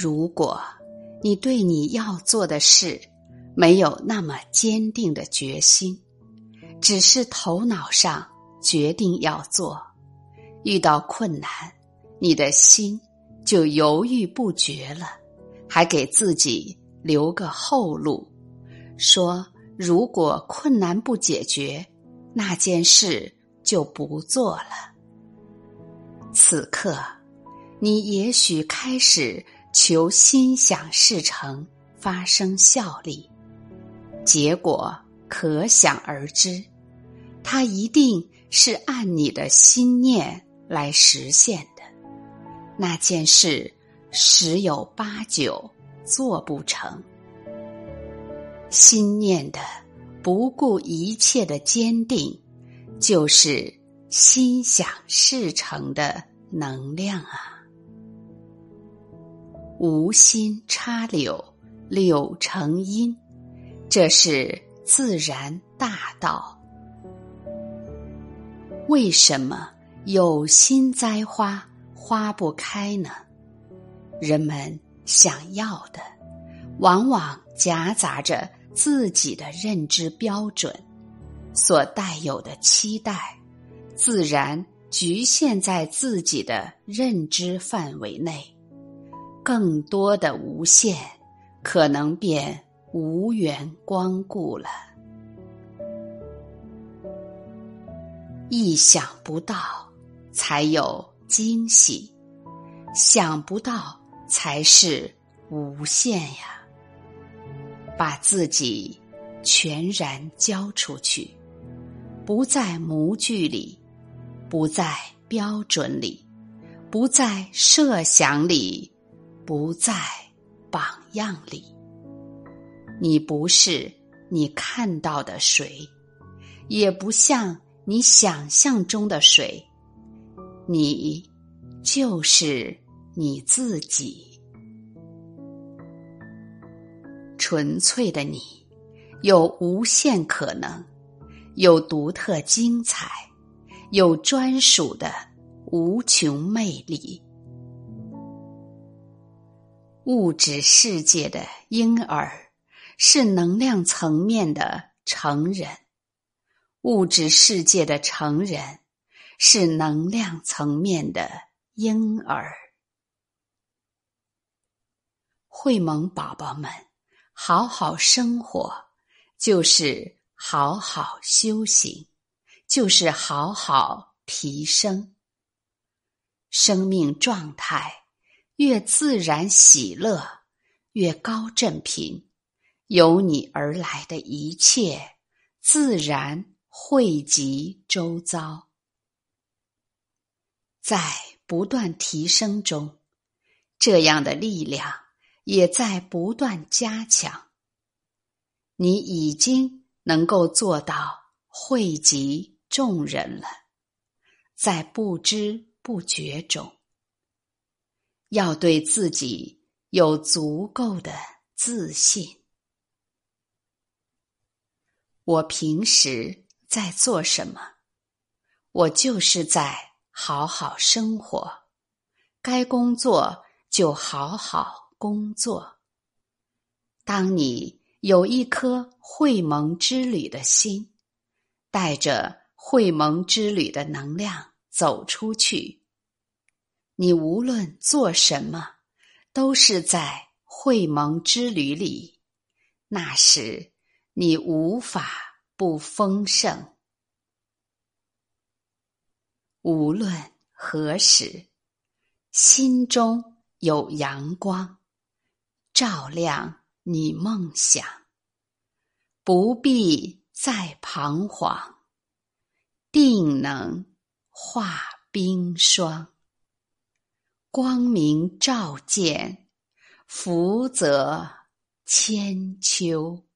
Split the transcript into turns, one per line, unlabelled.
如果你对你要做的事没有那么坚定的决心，只是头脑上决定要做，遇到困难，你的心就犹豫不决了，还给自己留个后路，说如果困难不解决，那件事就不做了。此刻，你也许开始。求心想事成，发生效力，结果可想而知，它一定是按你的心念来实现的。那件事十有八九做不成。心念的不顾一切的坚定，就是心想事成的能量啊。无心插柳，柳成荫，这是自然大道。为什么有心栽花花不开呢？人们想要的，往往夹杂着自己的认知标准，所带有的期待，自然局限在自己的认知范围内。更多的无限，可能便无缘光顾了。意想不到，才有惊喜；想不到，才是无限呀！把自己全然交出去，不在模具里，不在标准里，不在设想里。不在榜样里，你不是你看到的谁，也不像你想象中的谁，你就是你自己，纯粹的你，有无限可能，有独特精彩，有专属的无穷魅力。物质世界的婴儿是能量层面的成人，物质世界的成人是能量层面的婴儿。会萌宝宝们，好好生活，就是好好修行，就是好好提升生命状态。越自然喜乐，越高振频，由你而来的一切自然汇集周遭，在不断提升中，这样的力量也在不断加强。你已经能够做到汇集众人了，在不知不觉中。要对自己有足够的自信。我平时在做什么？我就是在好好生活，该工作就好好工作。当你有一颗会盟之旅的心，带着会盟之旅的能量走出去。你无论做什么，都是在会盟之旅里。那时，你无法不丰盛。无论何时，心中有阳光，照亮你梦想，不必再彷徨，定能化冰霜。光明照见，福泽千秋。